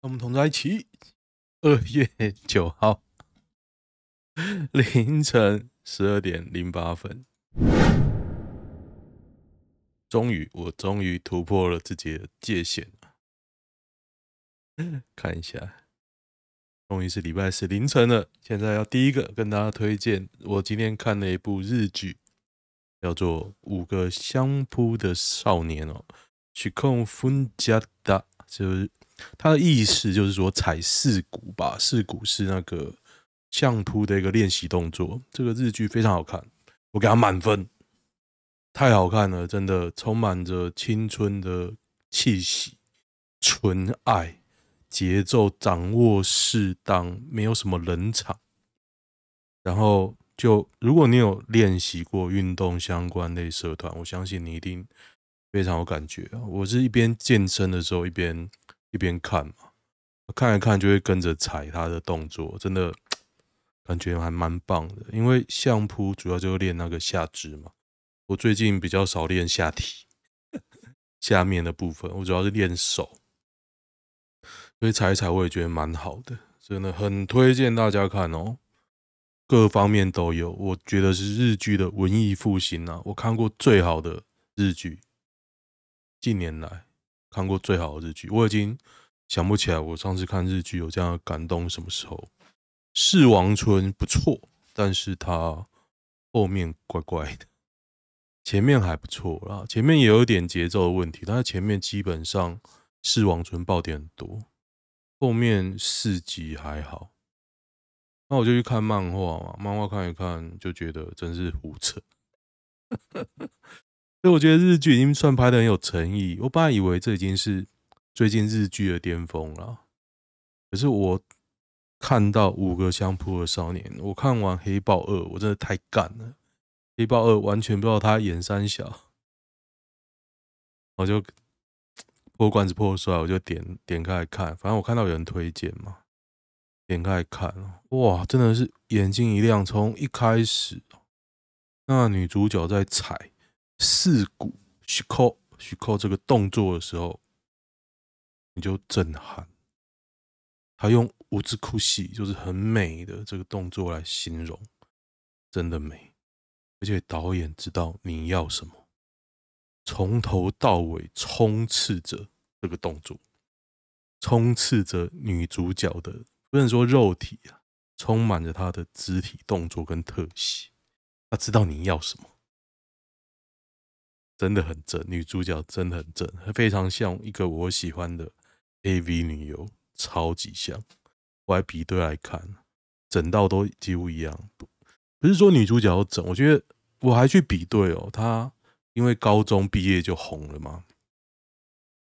我们同在一起。二月九号凌晨十二点零八分，终于，我终于突破了自己的界限。看一下，终于是礼拜四凌晨了。现在要第一个跟大家推荐，我今天看了一部日剧，叫做《五个相扑的少年》哦。去控分家的，就是它的意思，就是说踩四股吧。四股是那个相扑的一个练习动作。这个日剧非常好看，我给它满分，太好看了，真的充满着青春的气息，纯爱，节奏掌握适当，没有什么冷场。然后就如果你有练习过运动相关类社团，我相信你一定。非常有感觉，我是一边健身的时候一边一边看嘛，看一看就会跟着踩他的动作，真的感觉还蛮棒的。因为相扑主要就是练那个下肢嘛，我最近比较少练下体，下面的部分我主要是练手，所以踩一踩我也觉得蛮好的，真的很推荐大家看哦，各方面都有，我觉得是日剧的文艺复兴啊，我看过最好的日剧。近年来看过最好的日剧，我已经想不起来我上次看日剧有这样感动什么时候。四王村不错，但是它后面怪怪的，前面还不错啦，前面也有点节奏的问题，但是前面基本上四王村爆点很多，后面四集还好。那我就去看漫画嘛，漫画看一看就觉得真是胡扯。所以我觉得日剧已经算拍的很有诚意。我本来以为这已经是最近日剧的巅峰了，可是我看到五个相扑的少年，我看完《黑豹二》，我真的太干了，《黑豹二》完全不知道他演三小，我就破罐子破摔，我就点点开来看。反正我看到有人推荐嘛，点开来看，哇，真的是眼睛一亮。从一开始，那女主角在踩。四股虚扣虚扣这个动作的时候，你就震撼。他用五字哭戏，就是很美的这个动作来形容，真的美。而且导演知道你要什么，从头到尾充斥着这个动作，充斥着女主角的，不能说肉体啊，充满着她的肢体动作跟特写。他知道你要什么。真的很正，女主角真的很正，非常像一个我喜欢的 AV 女优，超级像。我还比对来看，整到都几乎一样。不，是说女主角要整，我觉得我还去比对哦。她因为高中毕业就红了嘛，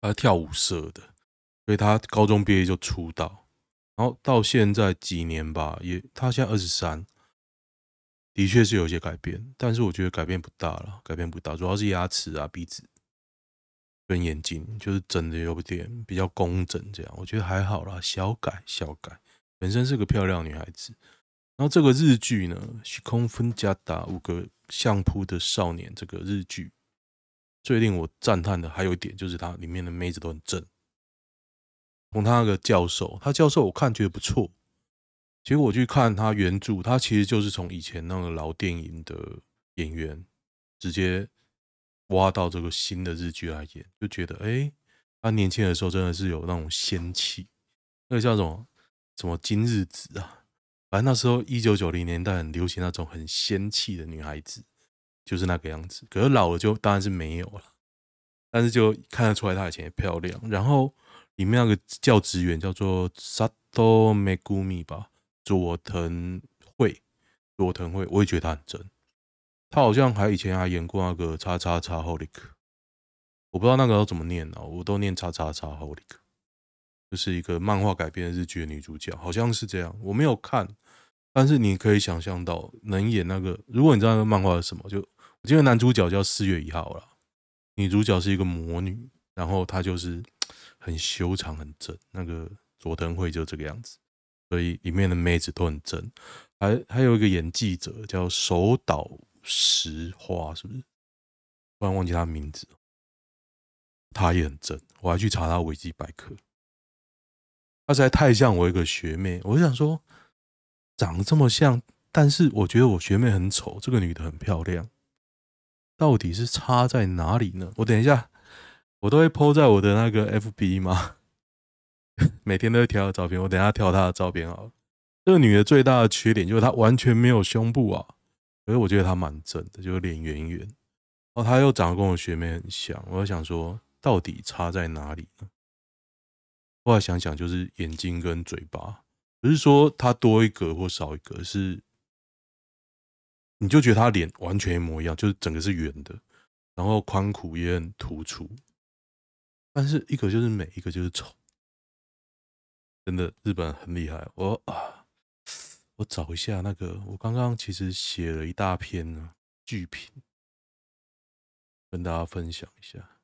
她跳舞社的，所以她高中毕业就出道，然后到现在几年吧，也她现在二十三。的确是有些改变，但是我觉得改变不大了，改变不大，主要是牙齿啊、鼻子跟眼睛，就是整的有点比较工整，这样我觉得还好啦，小改小改。本身是个漂亮女孩子，然后这个日剧呢，《虚空分家打五个相扑的少年》这个日剧，最令我赞叹的还有一点就是它里面的妹子都很正，从他那个教授，他教授我看觉得不错。结果我去看他原著，他其实就是从以前那个老电影的演员直接挖到这个新的日剧来演，就觉得哎，他年轻的时候真的是有那种仙气，那个叫什么什么今日子啊，反正那时候一九九零年代很流行那种很仙气的女孩子，就是那个样子。可是老了就当然是没有了，但是就看得出来她以前也漂亮。然后里面那个教职员叫做佐藤美古米吧。佐藤惠，佐藤惠，我也觉得他很正。他好像还以前还演过那个叉叉叉 Holic，我不知道那个要怎么念啊，我都念叉叉叉 Holic，就是一个漫画改编的日剧的女主角，好像是这样。我没有看，但是你可以想象到能演那个，如果你知道那个漫画是什么，就我记得男主角叫四月一号了，女主角是一个魔女，然后她就是 很修长很正，那个佐藤惠就这个样子。所以里面的妹子都很正，还还有一个演记者叫手岛实花，是不是？突然忘记他名字，他也很正，我还去查他维基百科。她实在太像我一个学妹，我就想说，长得这么像，但是我觉得我学妹很丑，这个女的很漂亮，到底是差在哪里呢？我等一下，我都会 po 在我的那个 FB 嘛，每天都会挑照片，我等下挑她的照片好了。这个女的最大的缺点就是她完全没有胸部啊，可是我觉得她蛮正的，就是脸圆圆，然后她又长得跟我学妹很像，我就想说，到底差在哪里呢？后来想想，就是眼睛跟嘴巴，不是说她多一格或少一格，是你就觉得她脸完全一模一样，就是整个是圆的，然后宽苦也很突出，但是一个就是美，一个就是丑，真的日本很厉害，我啊，我找一下那个，我刚刚其实写了一大篇呢剧评，跟大家分享一下。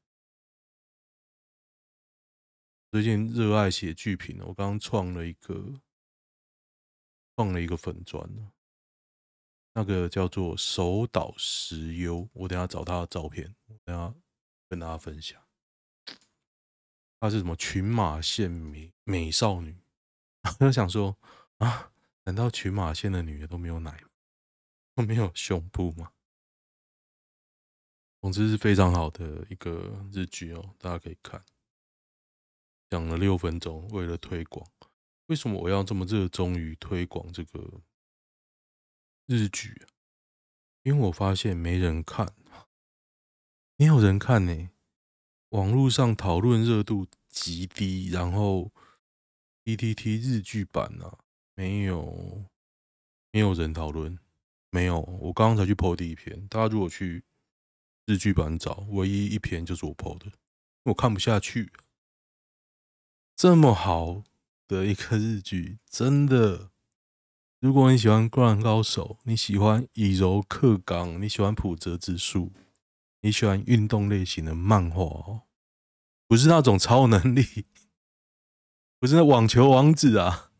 最近热爱写剧评，我刚刚创了一个，创了一个粉专，那个叫做手岛实优，我等下找他的照片，我等下跟大家分享。她是什么群马县美美少女？我就想说啊，难道群马县的女的都没有奶，都没有胸部吗？总之是非常好的一个日剧哦，大家可以看。讲了六分钟，为了推广，为什么我要这么热衷于推广这个日剧？因为我发现没人看，没有人看呢、网络上讨论热度极低，然后 PTT 日剧版啊，没有没有人讨论，没有。我刚刚才去 po 第一篇，大家如果去日剧版找，唯一一篇就是我 po 的，我看不下去。这么好的一个日剧，真的，如果你喜欢《灌篮高手》，你喜欢以柔克刚，你喜欢浦泽直树，你喜欢运动类型的漫画哦，不是那种超能力，不是那网球王子啊，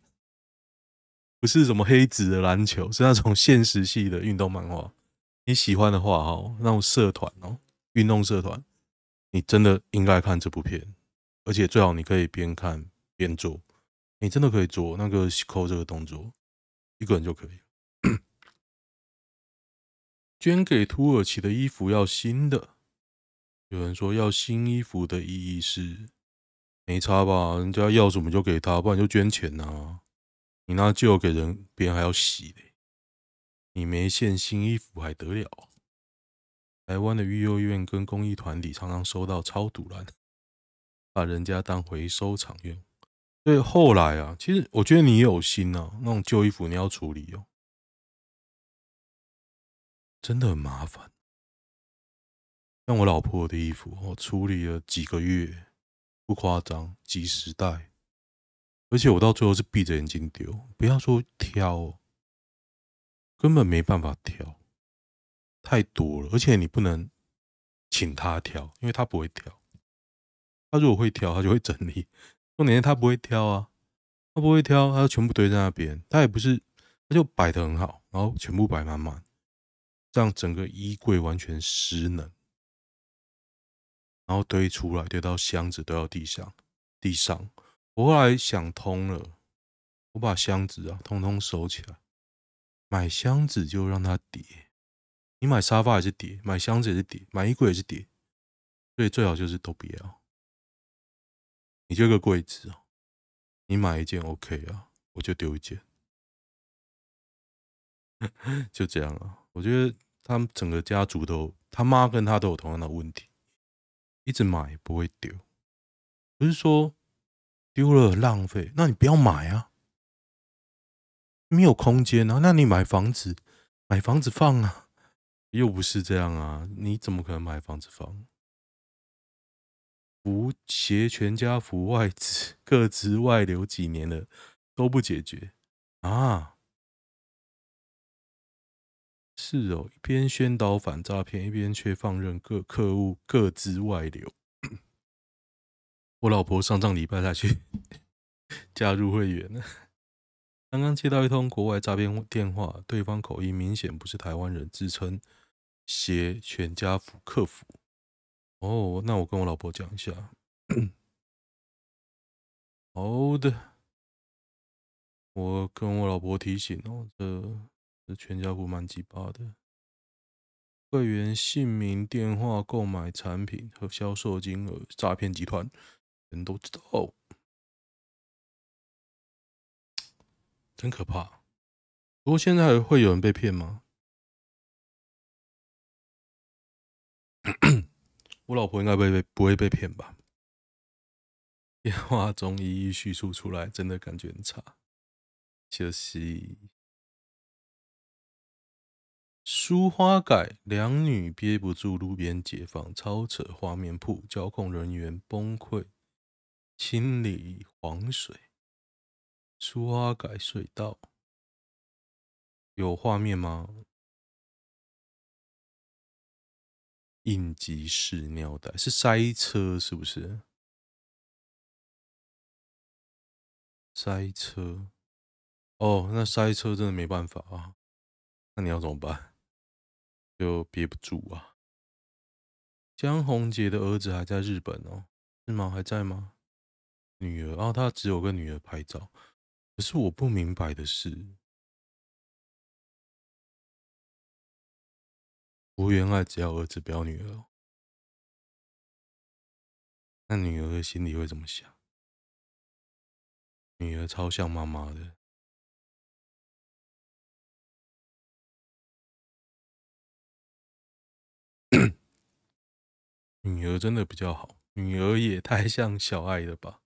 不是什么黑子的篮球，是那种现实系的运动漫画。你喜欢的话哦，那种社团哦，运动社团，你真的应该看这部片。而且最好你可以边看边做，你真的可以做那个扣这个动作，一个人就可以。捐给土耳其的衣服要新的，有人说要新衣服的意义是没差吧？人家要什么就给他，不然就捐钱呐、你拿旧给人，别人还要洗嘞。你没现新衣服还得了？台湾的育幼院跟公益团体常常收到超赌烂。把人家当回收厂用，所以后来啊，其实我觉得你有心啊，那种旧衣服你要处理哦，真的很麻烦。像我老婆的衣服，我处理了几个月，不夸张，几十袋，而且我到最后是闭着眼睛丢，不要说挑，根本没办法挑，太多了，而且你不能请他挑，因为他不会挑。他如果会挑，他就会整理。重点是他不会挑啊，他不会挑，他就全部堆在那边。他也不是，他就摆的很好，然后全部摆满满，让整个衣柜完全失能。然后堆出来，堆到箱子堆到地上，地上。我后来想通了，我把箱子啊通通收起来。买箱子就让它叠，你买沙发也是叠，买箱子也是叠，买衣柜也是叠，所以最好就是都不要。你这个柜子哦，你买一件 OK 啊，我就丢一件，就这样啊。我觉得他们整个家族都，他妈跟他都有同样的问题，一直买不会丢，不是说丢了浪费，那你不要买啊，没有空间啊，那你买房子，买房子放啊，又不是这样啊，你怎么可能买房子放？扶携全家福外资各自外流几年了都不解决啊？是哦，一边宣导反诈骗，一边却放任各客户各自外流。我老婆上上礼拜才去 加入会员呢。刚刚接到一通国外诈骗电话，对方口音明显不是台湾人，自称携全家福客服。哦，那我跟我老婆讲一下。好的，我跟我老婆提醒哦，这这全家福蛮鸡巴的，会员姓名、电话、购买产品和销售金额、诈骗集团，人都知道，真可怕。不过现在会有人被骗吗？我老婆应该不会被不会被骗吧？电话中一一叙述出来，真的感觉很差。就是书花改，两女憋不住路边解放，超扯画面铺，交控人员崩溃，清理黄水。书花改隧道有画面吗？应急式尿袋是塞车是不是？塞车，哦，那塞车真的没办法啊。那你要怎么办？就憋不住啊。江宏杰的儿子还在日本哦，是吗？还在吗？女儿，哦，他只有个女儿拍照。可是我不明白的是，福原爱只要儿子不要女儿，那女儿的心里会怎么想？女儿超像妈妈的，女儿真的比较好，女儿也太像小爱了吧？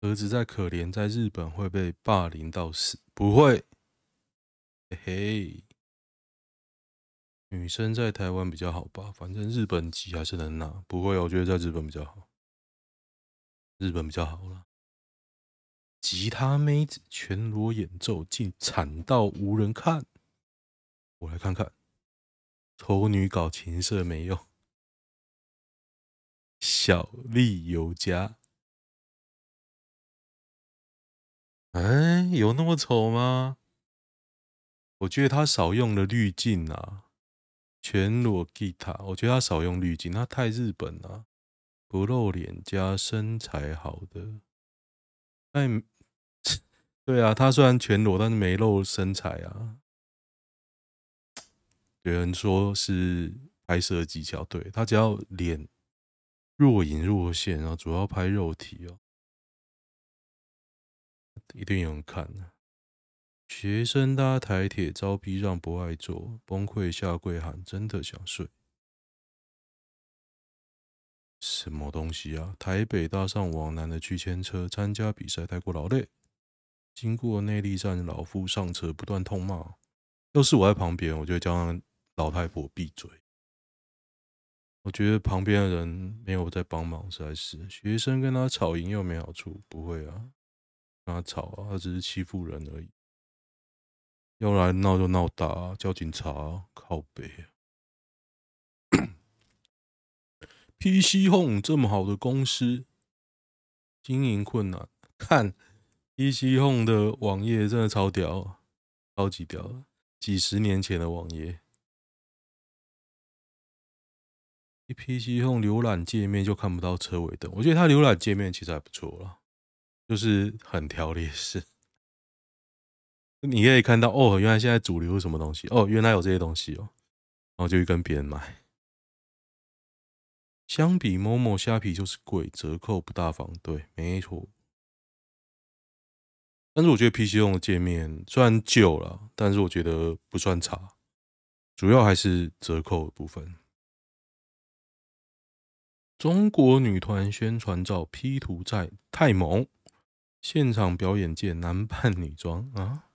儿子再可怜，在日本会被霸凌到死？不会，嘿嘿。女生在台湾比较好吧？反正日本籍还是能拿，不会，我觉得在日本比较好，日本比较好了。吉他妹子全裸演奏，竟惨到无人看。我来看看，丑女搞情色没用，小丽有家。哎，有那么丑吗？我觉得他少用了滤镜啊。全裸吉他，我觉得他少用滤镜，他太日本了，不露脸加身材好的，哎。对啊，他虽然全裸，但是没露身材啊。有人说是拍摄技巧，对，他只要脸若隐若现，然后主要拍肉体哦，一定有人看的。学生搭台铁遭逼让不爱坐，崩溃下跪喊：“真的想睡。”什么东西啊？台北搭上往南的区间车，参加比赛太过劳累。经过内坜站，老妇上车不断痛骂。要是我在旁边，我就会叫那老太婆闭嘴。我觉得旁边的人没有在帮忙，实在是。学生跟他吵赢又没好处，不会啊，跟他吵啊，他只是欺负人而已。要来闹就闹大，叫警察靠北。PC Home 这么好的公司，经营困难，看。PC Home 的网页真的超屌，超级屌，几十年前的网页。一 PC 用浏览界面就看不到车尾灯，我觉得它浏览界面其实还不错啦，就是很条列式。你可以看到哦，原来现在主流是什么东西哦，原来有这些东西哦，然后就去跟别人买。相比 Momo 虾皮就是贵，折扣不大方，对，没错。但是我觉得 PC 用的界面虽然旧了，但是我觉得不算差，主要还是折扣部分。中国女团宣传照 P 图在太猛，现场表演见男扮女装啊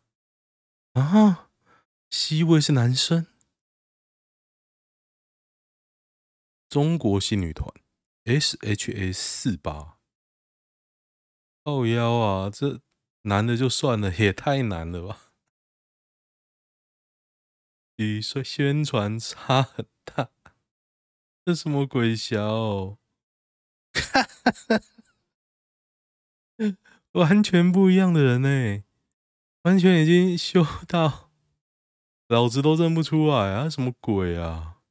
啊！C 位是男生，中国新女团 SHA 四八，靠腰啊这。男的就算了，也太难了吧！比说宣传差很大，这什么鬼小？哈哈哈，完全不一样的人呢，完全已经修到老子都认不出来啊！什么鬼啊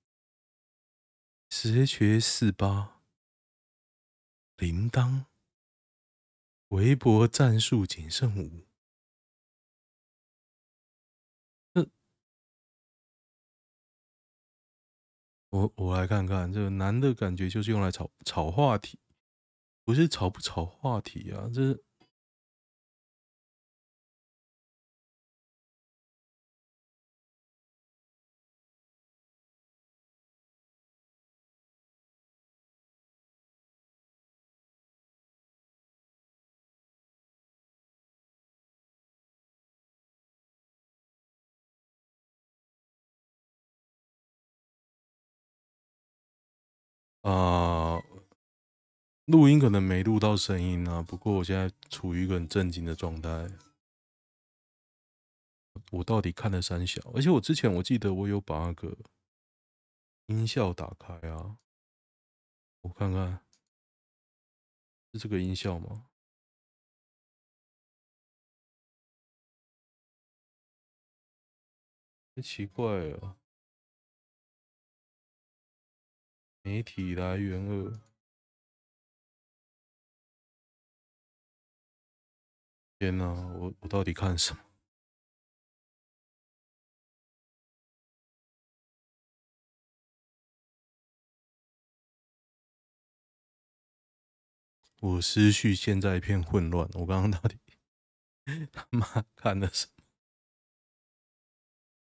？SHA 四八，铃铛。微博战术仅剩五，我我来看看，这个男的感觉就是用来炒炒话题，不是炒不炒话题啊，这是。啊，录、音可能没录到声音啊，不过我现在处于一个很震惊的状态。我到底看了三小，而且我之前我记得我有把那个音效打开啊，我看看是这个音效吗？奇怪了。媒体来源二，天哪！我我到底看什么？我思绪现在一片混乱。我刚刚到底他妈看了什么？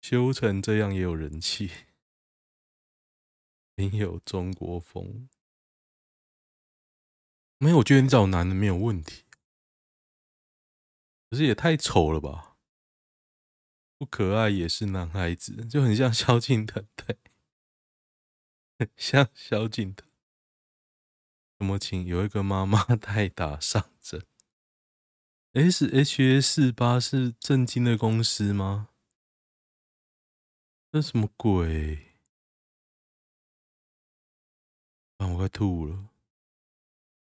修成这样也有人气。很有中国风，没有，我觉得你找男的没有问题，可是也太丑了吧？不可爱也是男孩子，就很像萧敬腾，对，像萧敬腾。什么请有一个妈妈代打上阵？S H A 四八是正经的公司吗？这什么鬼？啊！我快吐了。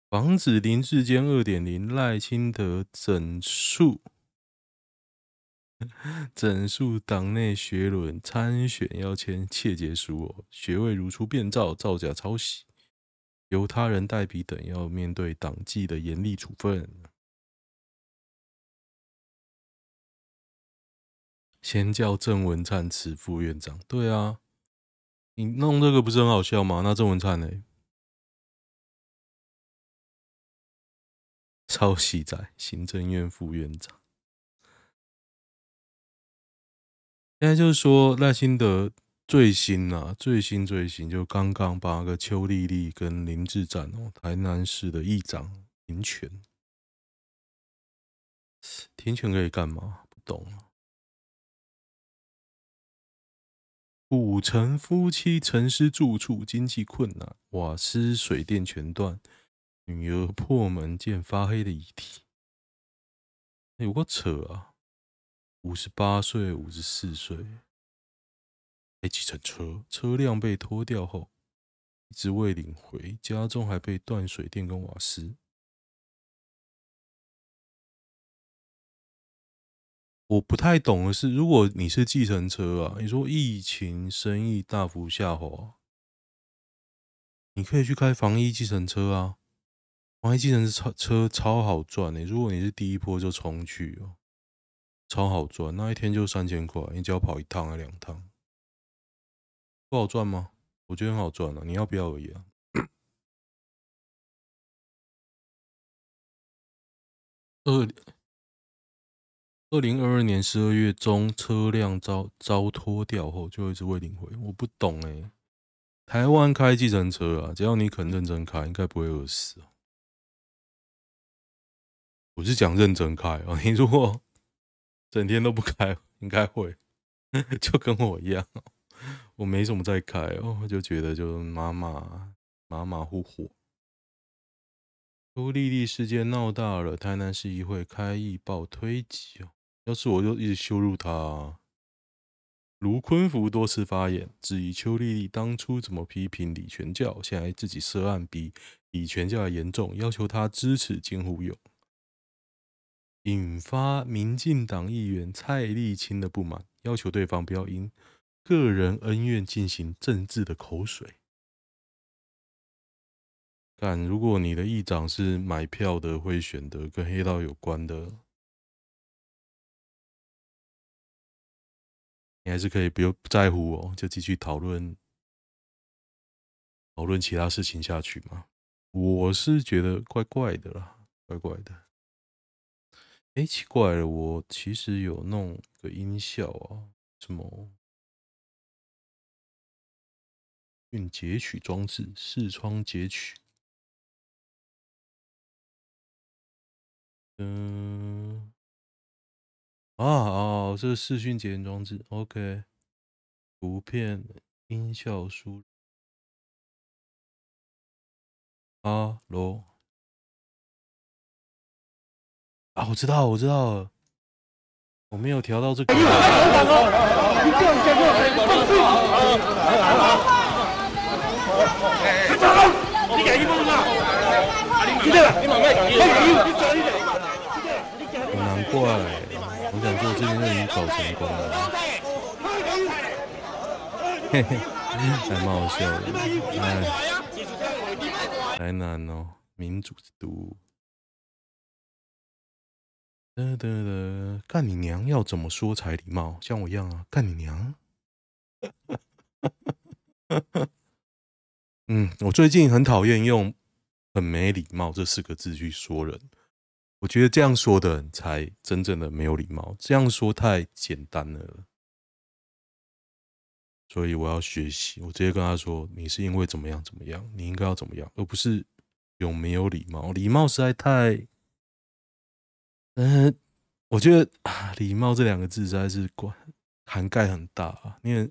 防止林志坚二点零赖清德整肃，整肃党内学伦参选要签切结书哦，学位如出变造、造假抄袭，由他人代笔等，要面对党纪的严厉处分。先叫郑文灿辞副院长，对啊，你弄这个不是很好笑吗？那郑文灿呢？抄袭仔，行政院副院长。现在就是说赖清德最新啊，最新最新，就刚刚把那个邱莉莉跟林志展哦，台南市的议长停权，停权可以干嘛？不懂啊。五成夫妻陈尸住处，经济困难，瓦斯水电全断。女儿破门见发黑的遗体，有个扯啊！五十八岁、五十四岁，开计程车，车辆被拖掉后，一直未领回，家中还被断水电跟瓦斯。我不太懂的是，如果你是计程车啊，你说疫情生意大幅下滑，你可以去开防疫计程车啊。防疫计程车车超好赚诶，如果你是第一波就冲去哦，超好赚，那一天就三千块，你只要跑一趟还两趟，不好赚吗？我觉得很好赚啊，你要不要而已啊。二二零二二年十二月中，车辆遭遭拖掉后就一直未领回，我不懂诶。台湾开计程车啊，只要你肯认真开，应该不会饿死。我是讲认真开哦，你如果整天都不开，应该会 就跟我一样，我没什么在开哦，就觉得就马马马马虎虎。邱丽丽事件闹大了，台南市议会开议报推挤哦，要是我就一直羞辱他啊。卢坤福多次发言质疑邱丽丽当初怎么批评李全教，现在自己涉案比李全教还严重，要求他支持金虎勇。引发民进党议员蔡丽青的不满，要求对方不要因个人恩怨进行政治的口水。但如果你的议长是买票的、会选择、跟黑道有关的，你还是可以不用不在乎哦，就继续讨论讨论其他事情下去嘛？我是觉得怪怪的啦，怪怪的。哎、奇怪了，我其实有弄个音效啊，什么讯截取装置，视窗截取。嗯，啊啊，这是视讯截取装置，OK，图片音效输入。哈喽。啊，我知道，我知道了，我没有调到这个。难怪，我想说这边就已经搞成功了。嘿嘿，还蛮好笑的。哎，台南哦，民主之都。得得得，干你娘！要怎么说才礼貌？像我一样啊，干你娘！嗯，我最近很讨厌用“很没礼貌”这四个字去说人。我觉得这样说的人才真正的没有礼貌，这样说太简单了。所以我要学习，我直接跟他说：“你是因为怎么样怎么样，你应该要怎么样，而不是有没有礼貌。礼貌实在太……”嗯、呃，我觉得“礼貌”这两个字实在是管涵盖很大啊。因为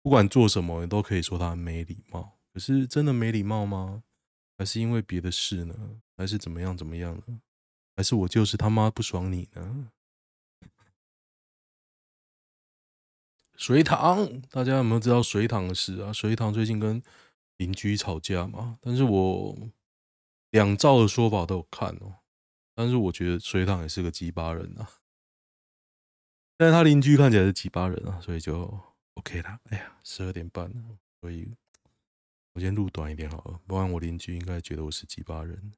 不管做什么，你都可以说他没礼貌。可是真的没礼貌吗？还是因为别的事呢？还是怎么样怎么样呢？还是我就是他妈不爽你呢？水塘，大家有没有知道水塘的事啊？水塘最近跟邻居吵架嘛？但是我两造的说法都有看哦。但是我觉得水塘也是个鸡巴人啊，但是他邻居看起来是鸡巴人啊，所以就 OK 了。哎呀，十二点半了，所以我先录短一点好了，不然我邻居应该觉得我是鸡巴人。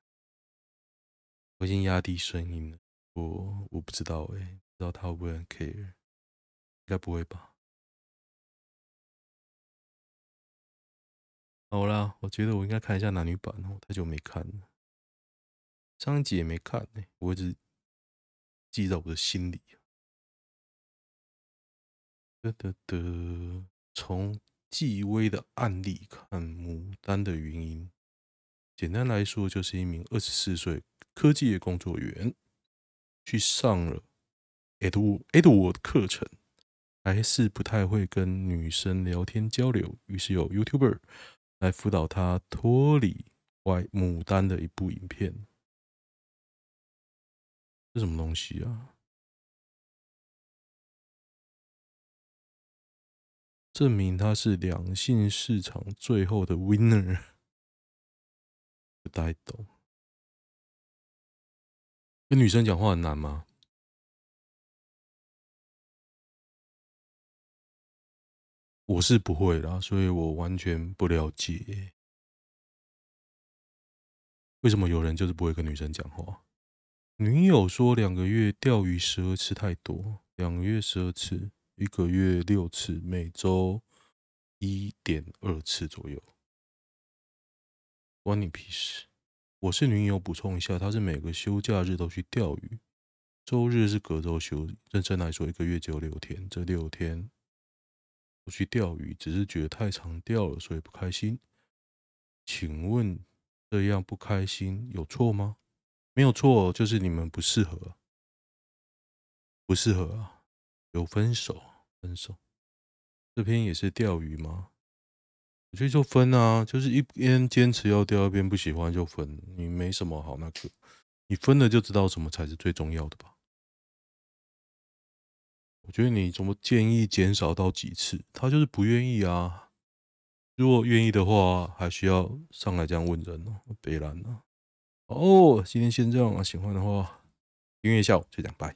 我已经压低声音了，我我不知道哎、不知道他会不会很 care，应该不会吧？好啦，我觉得我应该看一下男女版哦，太久没看了。上一集也没看呢、欸，我一直记在我的心里。得得得，从纪薇的案例看牡丹的原因，简单来说就是一名二十四岁科技业工作员，去上了 Edward Edward 的课程，还是不太会跟女生聊天交流，于是有 YouTuber 来辅导他脱离外牡丹的一部影片。什么东西啊？证明他是两性市场最后的 winner，不太懂。跟女生讲话很难吗？我是不会啦，所以我完全不了解为什么有人就是不会跟女生讲话。女友说两个月钓鱼十二次太多，两个月十二次，一个月六次，每周一点二次左右。关你屁事！我是女友，补充一下，她是每个休假日都去钓鱼，周日是隔周休。认真来说，一个月只有六天，这六天我去钓鱼，只是觉得太常钓了，所以不开心。请问这样不开心有错吗？没有错，就是你们不适合，不适合啊！有分手，分手。这篇也是钓鱼吗？我觉得就分啊，就是一边坚持要钓，一边不喜欢就分。你没什么好那个，你分了就知道什么才是最重要的吧？我觉得你怎么建议减少到几次？他就是不愿意啊。如果愿意的话，还需要上来这样问人哦，北兰啊。哦，今天先这样啊，喜欢的话订阅一下，就这样，拜。